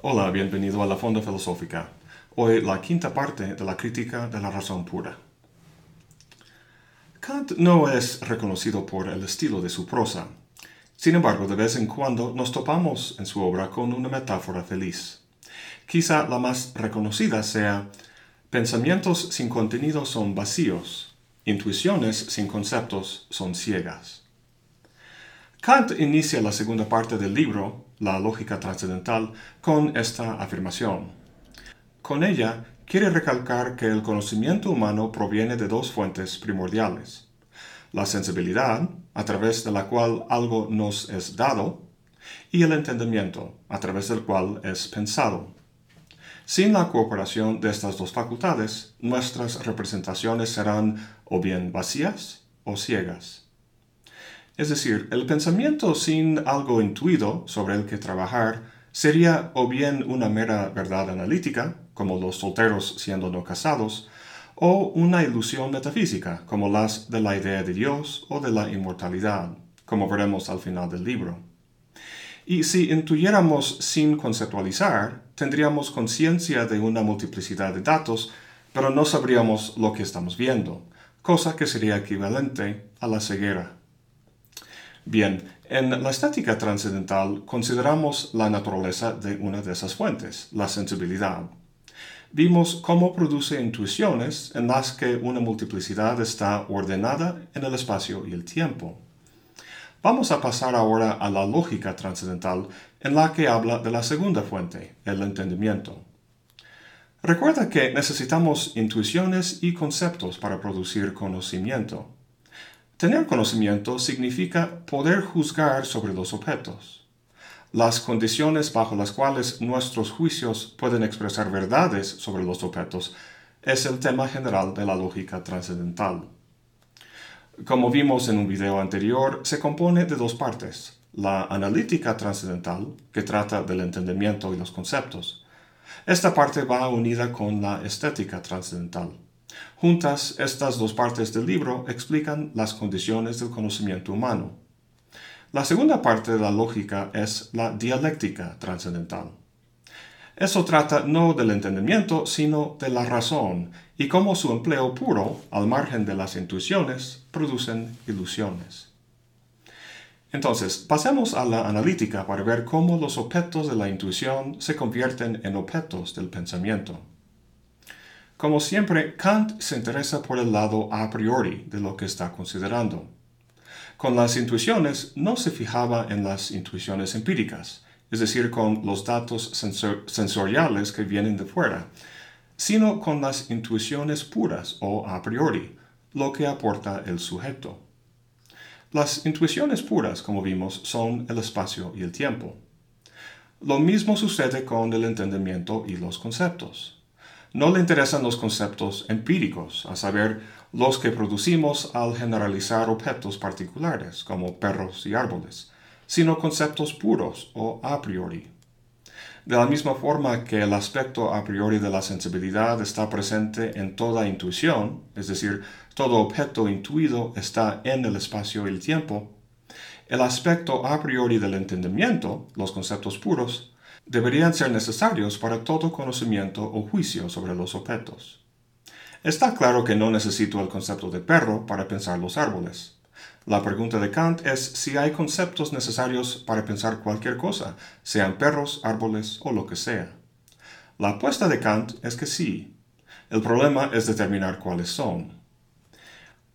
Hola, bienvenido a la Fonda Filosófica. Hoy la quinta parte de la crítica de la razón pura. Kant no es reconocido por el estilo de su prosa. Sin embargo, de vez en cuando nos topamos en su obra con una metáfora feliz. Quizá la más reconocida sea Pensamientos sin contenido son vacíos, intuiciones sin conceptos son ciegas. Kant inicia la segunda parte del libro, La lógica trascendental, con esta afirmación. Con ella quiere recalcar que el conocimiento humano proviene de dos fuentes primordiales. La sensibilidad, a través de la cual algo nos es dado, y el entendimiento, a través del cual es pensado. Sin la cooperación de estas dos facultades, nuestras representaciones serán o bien vacías o ciegas. Es decir, el pensamiento sin algo intuido sobre el que trabajar sería o bien una mera verdad analítica, como los solteros siendo no casados, o una ilusión metafísica, como las de la idea de Dios o de la inmortalidad, como veremos al final del libro. Y si intuyéramos sin conceptualizar, tendríamos conciencia de una multiplicidad de datos, pero no sabríamos lo que estamos viendo, cosa que sería equivalente a la ceguera. Bien, en la estática trascendental consideramos la naturaleza de una de esas fuentes, la sensibilidad. Vimos cómo produce intuiciones en las que una multiplicidad está ordenada en el espacio y el tiempo. Vamos a pasar ahora a la lógica trascendental en la que habla de la segunda fuente, el entendimiento. Recuerda que necesitamos intuiciones y conceptos para producir conocimiento. Tener conocimiento significa poder juzgar sobre los objetos. Las condiciones bajo las cuales nuestros juicios pueden expresar verdades sobre los objetos es el tema general de la lógica trascendental. Como vimos en un video anterior, se compone de dos partes. La analítica trascendental, que trata del entendimiento y los conceptos. Esta parte va unida con la estética trascendental. Juntas, estas dos partes del libro explican las condiciones del conocimiento humano. La segunda parte de la lógica es la dialéctica trascendental. Eso trata no del entendimiento, sino de la razón y cómo su empleo puro, al margen de las intuiciones, producen ilusiones. Entonces, pasemos a la analítica para ver cómo los objetos de la intuición se convierten en objetos del pensamiento. Como siempre, Kant se interesa por el lado a priori de lo que está considerando. Con las intuiciones no se fijaba en las intuiciones empíricas, es decir, con los datos sensoriales que vienen de fuera, sino con las intuiciones puras o a priori, lo que aporta el sujeto. Las intuiciones puras, como vimos, son el espacio y el tiempo. Lo mismo sucede con el entendimiento y los conceptos. No le interesan los conceptos empíricos, a saber, los que producimos al generalizar objetos particulares, como perros y árboles, sino conceptos puros o a priori. De la misma forma que el aspecto a priori de la sensibilidad está presente en toda intuición, es decir, todo objeto intuido está en el espacio y el tiempo, el aspecto a priori del entendimiento, los conceptos puros, deberían ser necesarios para todo conocimiento o juicio sobre los objetos. Está claro que no necesito el concepto de perro para pensar los árboles. La pregunta de Kant es si hay conceptos necesarios para pensar cualquier cosa, sean perros, árboles o lo que sea. La apuesta de Kant es que sí. El problema es determinar cuáles son.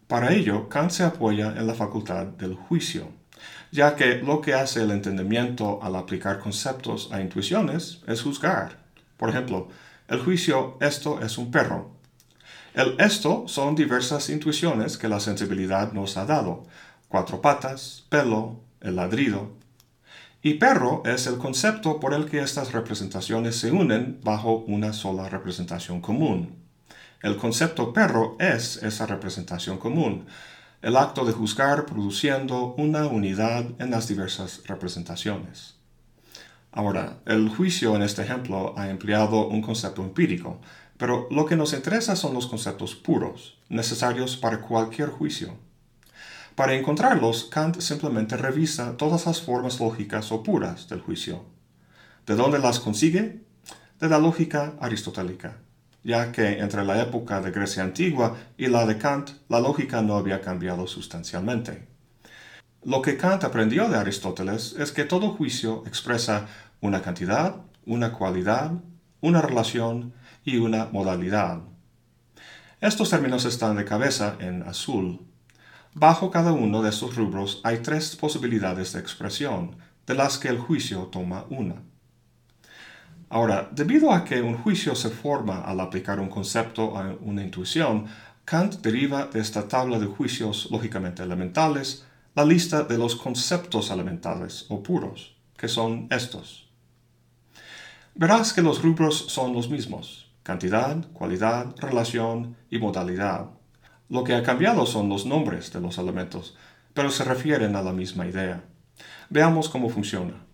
Para ello, Kant se apoya en la facultad del juicio ya que lo que hace el entendimiento al aplicar conceptos a intuiciones es juzgar. Por ejemplo, el juicio esto es un perro. El esto son diversas intuiciones que la sensibilidad nos ha dado. Cuatro patas, pelo, el ladrido. Y perro es el concepto por el que estas representaciones se unen bajo una sola representación común. El concepto perro es esa representación común el acto de juzgar produciendo una unidad en las diversas representaciones. Ahora, el juicio en este ejemplo ha empleado un concepto empírico, pero lo que nos interesa son los conceptos puros, necesarios para cualquier juicio. Para encontrarlos, Kant simplemente revisa todas las formas lógicas o puras del juicio. ¿De dónde las consigue? De la lógica aristotélica, ya que entre la época de Grecia antigua y la de Kant, la lógica no había cambiado sustancialmente. Lo que Kant aprendió de Aristóteles es que todo juicio expresa una cantidad, una cualidad, una relación y una modalidad. Estos términos están de cabeza en azul. Bajo cada uno de estos rubros hay tres posibilidades de expresión, de las que el juicio toma una. Ahora, debido a que un juicio se forma al aplicar un concepto a una intuición, Kant deriva de esta tabla de juicios lógicamente elementales la lista de los conceptos elementales o puros, que son estos. Verás que los rubros son los mismos, cantidad, cualidad, relación y modalidad. Lo que ha cambiado son los nombres de los elementos, pero se refieren a la misma idea. Veamos cómo funciona.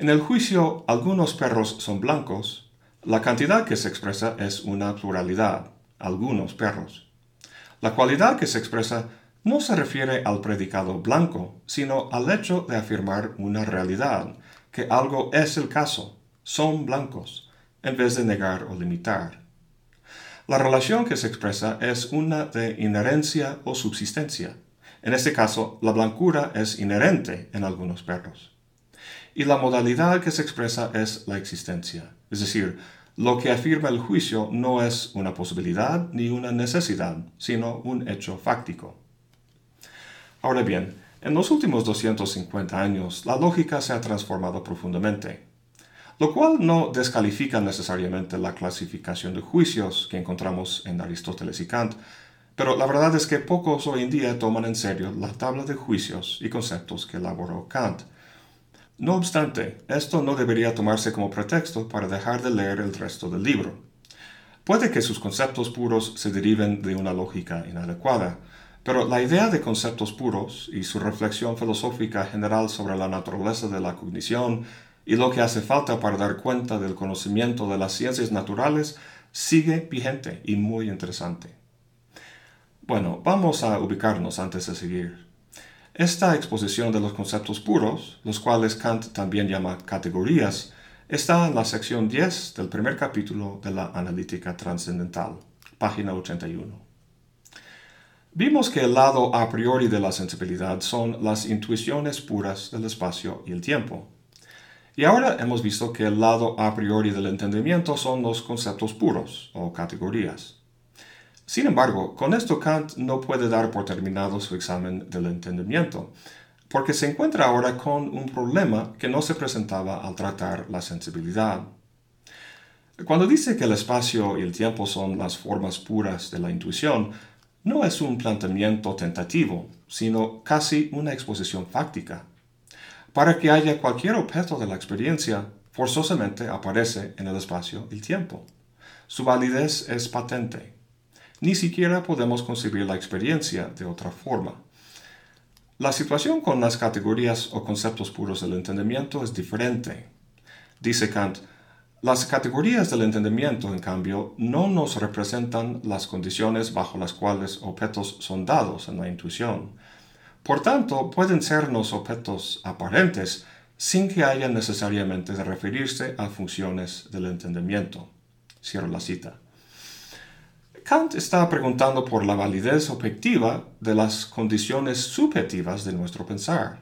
En el juicio algunos perros son blancos, la cantidad que se expresa es una pluralidad, algunos perros. La cualidad que se expresa no se refiere al predicado blanco, sino al hecho de afirmar una realidad, que algo es el caso, son blancos, en vez de negar o limitar. La relación que se expresa es una de inherencia o subsistencia. En este caso, la blancura es inherente en algunos perros. Y la modalidad que se expresa es la existencia, es decir, lo que afirma el juicio no es una posibilidad ni una necesidad, sino un hecho fáctico. Ahora bien, en los últimos 250 años la lógica se ha transformado profundamente, lo cual no descalifica necesariamente la clasificación de juicios que encontramos en Aristóteles y Kant, pero la verdad es que pocos hoy en día toman en serio la tabla de juicios y conceptos que elaboró Kant. No obstante, esto no debería tomarse como pretexto para dejar de leer el resto del libro. Puede que sus conceptos puros se deriven de una lógica inadecuada, pero la idea de conceptos puros y su reflexión filosófica general sobre la naturaleza de la cognición y lo que hace falta para dar cuenta del conocimiento de las ciencias naturales sigue vigente y muy interesante. Bueno, vamos a ubicarnos antes de seguir. Esta exposición de los conceptos puros, los cuales Kant también llama categorías, está en la sección 10 del primer capítulo de la Analítica Transcendental, página 81. Vimos que el lado a priori de la sensibilidad son las intuiciones puras del espacio y el tiempo. Y ahora hemos visto que el lado a priori del entendimiento son los conceptos puros o categorías. Sin embargo, con esto Kant no puede dar por terminado su examen del entendimiento, porque se encuentra ahora con un problema que no se presentaba al tratar la sensibilidad. Cuando dice que el espacio y el tiempo son las formas puras de la intuición, no es un planteamiento tentativo, sino casi una exposición fáctica. Para que haya cualquier objeto de la experiencia, forzosamente aparece en el espacio el tiempo. Su validez es patente ni siquiera podemos concebir la experiencia de otra forma. La situación con las categorías o conceptos puros del entendimiento es diferente. Dice Kant, las categorías del entendimiento, en cambio, no nos representan las condiciones bajo las cuales objetos son dados en la intuición. Por tanto, pueden sernos objetos aparentes sin que haya necesariamente de referirse a funciones del entendimiento. Cierro la cita. Kant está preguntando por la validez objetiva de las condiciones subjetivas de nuestro pensar.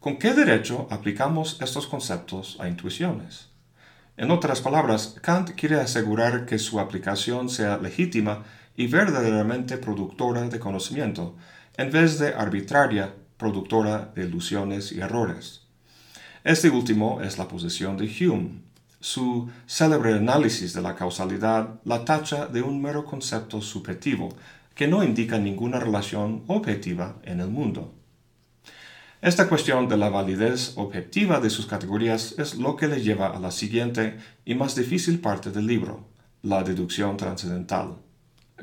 ¿Con qué derecho aplicamos estos conceptos a intuiciones? En otras palabras, Kant quiere asegurar que su aplicación sea legítima y verdaderamente productora de conocimiento, en vez de arbitraria, productora de ilusiones y errores. Este último es la posición de Hume, su célebre análisis de la causalidad la tacha de un mero concepto subjetivo que no indica ninguna relación objetiva en el mundo. Esta cuestión de la validez objetiva de sus categorías es lo que le lleva a la siguiente y más difícil parte del libro, la deducción trascendental.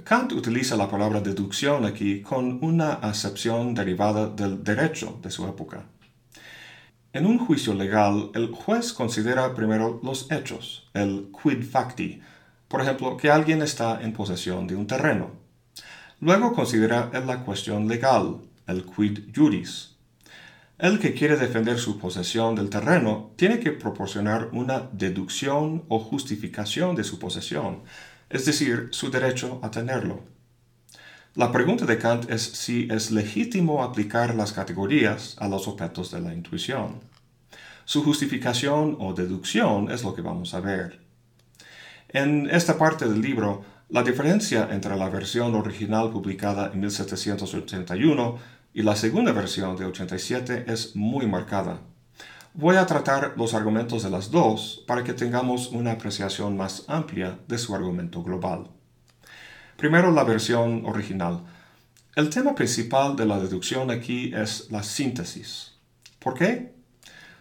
Kant utiliza la palabra deducción aquí con una acepción derivada del derecho de su época. En un juicio legal, el juez considera primero los hechos, el quid facti, por ejemplo, que alguien está en posesión de un terreno. Luego considera la cuestión legal, el quid juris. el que quiere defender su posesión del terreno tiene que proporcionar una deducción o justificación de su posesión, es decir, su derecho a tenerlo. La pregunta de Kant es si es legítimo aplicar las categorías a los objetos de la intuición. Su justificación o deducción es lo que vamos a ver. En esta parte del libro, la diferencia entre la versión original publicada en 1781 y la segunda versión de 87 es muy marcada. Voy a tratar los argumentos de las dos para que tengamos una apreciación más amplia de su argumento global. Primero la versión original. El tema principal de la deducción aquí es la síntesis. ¿Por qué?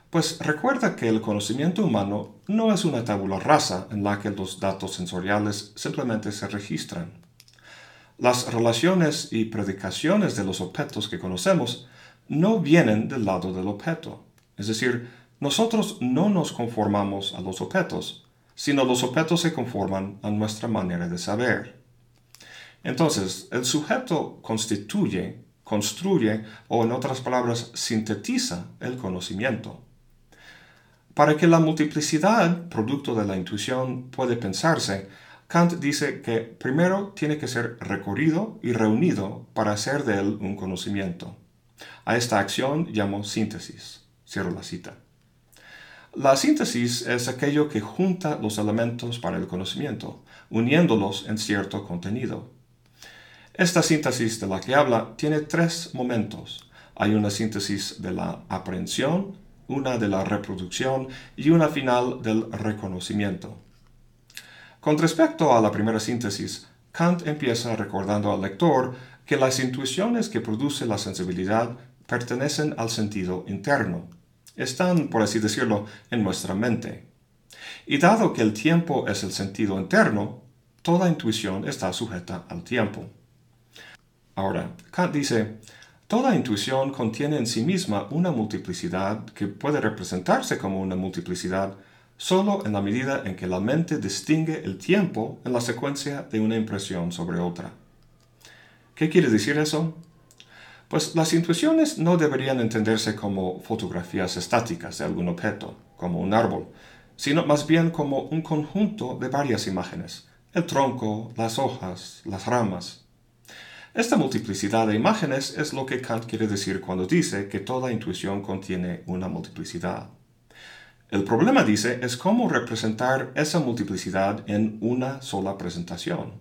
Pues recuerda que el conocimiento humano no es una tabula rasa en la que los datos sensoriales simplemente se registran. Las relaciones y predicaciones de los objetos que conocemos no vienen del lado del objeto. Es decir, nosotros no nos conformamos a los objetos, sino los objetos se conforman a nuestra manera de saber. Entonces, el sujeto constituye, construye o en otras palabras, sintetiza el conocimiento. Para que la multiplicidad, producto de la intuición, puede pensarse, Kant dice que primero tiene que ser recorrido y reunido para hacer de él un conocimiento. A esta acción llamo síntesis. Cierro la cita. La síntesis es aquello que junta los elementos para el conocimiento, uniéndolos en cierto contenido. Esta síntesis de la que habla tiene tres momentos. Hay una síntesis de la aprehensión, una de la reproducción y una final del reconocimiento. Con respecto a la primera síntesis, Kant empieza recordando al lector que las intuiciones que produce la sensibilidad pertenecen al sentido interno. Están, por así decirlo, en nuestra mente. Y dado que el tiempo es el sentido interno, toda intuición está sujeta al tiempo. Ahora, Kant dice, toda intuición contiene en sí misma una multiplicidad que puede representarse como una multiplicidad solo en la medida en que la mente distingue el tiempo en la secuencia de una impresión sobre otra. ¿Qué quiere decir eso? Pues las intuiciones no deberían entenderse como fotografías estáticas de algún objeto, como un árbol, sino más bien como un conjunto de varias imágenes, el tronco, las hojas, las ramas, esta multiplicidad de imágenes es lo que Kant quiere decir cuando dice que toda intuición contiene una multiplicidad. El problema, dice, es cómo representar esa multiplicidad en una sola presentación.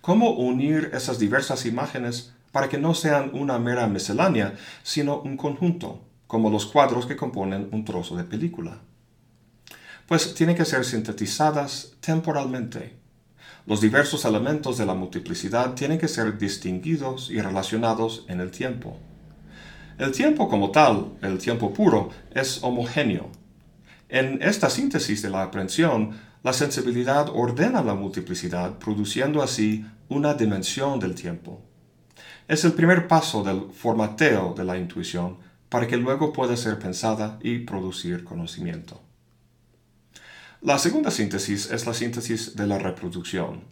Cómo unir esas diversas imágenes para que no sean una mera miscelánea, sino un conjunto, como los cuadros que componen un trozo de película. Pues tienen que ser sintetizadas temporalmente, los diversos elementos de la multiplicidad tienen que ser distinguidos y relacionados en el tiempo. El tiempo como tal, el tiempo puro, es homogéneo. En esta síntesis de la aprehensión, la sensibilidad ordena la multiplicidad, produciendo así una dimensión del tiempo. Es el primer paso del formateo de la intuición para que luego pueda ser pensada y producir conocimiento. La segunda síntesis es la síntesis de la reproducción.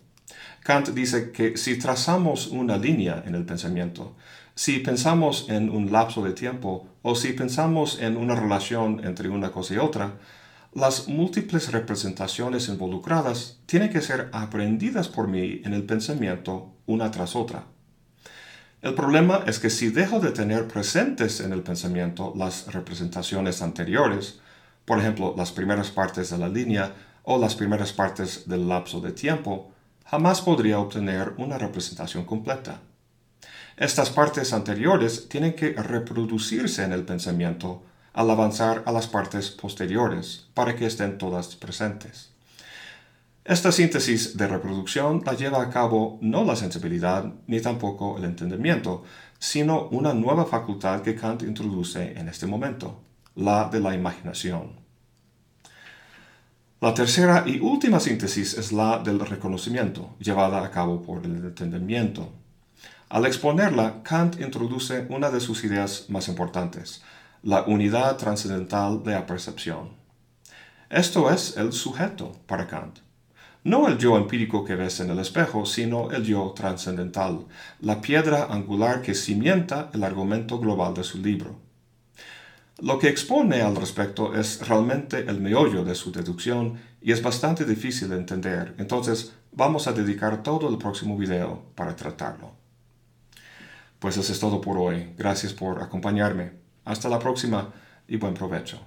Kant dice que si trazamos una línea en el pensamiento, si pensamos en un lapso de tiempo o si pensamos en una relación entre una cosa y otra, las múltiples representaciones involucradas tienen que ser aprendidas por mí en el pensamiento una tras otra. El problema es que si dejo de tener presentes en el pensamiento las representaciones anteriores, por ejemplo, las primeras partes de la línea o las primeras partes del lapso de tiempo, jamás podría obtener una representación completa. Estas partes anteriores tienen que reproducirse en el pensamiento al avanzar a las partes posteriores para que estén todas presentes. Esta síntesis de reproducción la lleva a cabo no la sensibilidad ni tampoco el entendimiento, sino una nueva facultad que Kant introduce en este momento, la de la imaginación. La tercera y última síntesis es la del reconocimiento, llevada a cabo por el entendimiento. Al exponerla, Kant introduce una de sus ideas más importantes, la unidad trascendental de la percepción. Esto es el sujeto para Kant. No el yo empírico que ves en el espejo, sino el yo trascendental, la piedra angular que cimienta el argumento global de su libro. Lo que expone al respecto es realmente el meollo de su deducción y es bastante difícil de entender, entonces vamos a dedicar todo el próximo video para tratarlo. Pues eso es todo por hoy. Gracias por acompañarme. Hasta la próxima y buen provecho.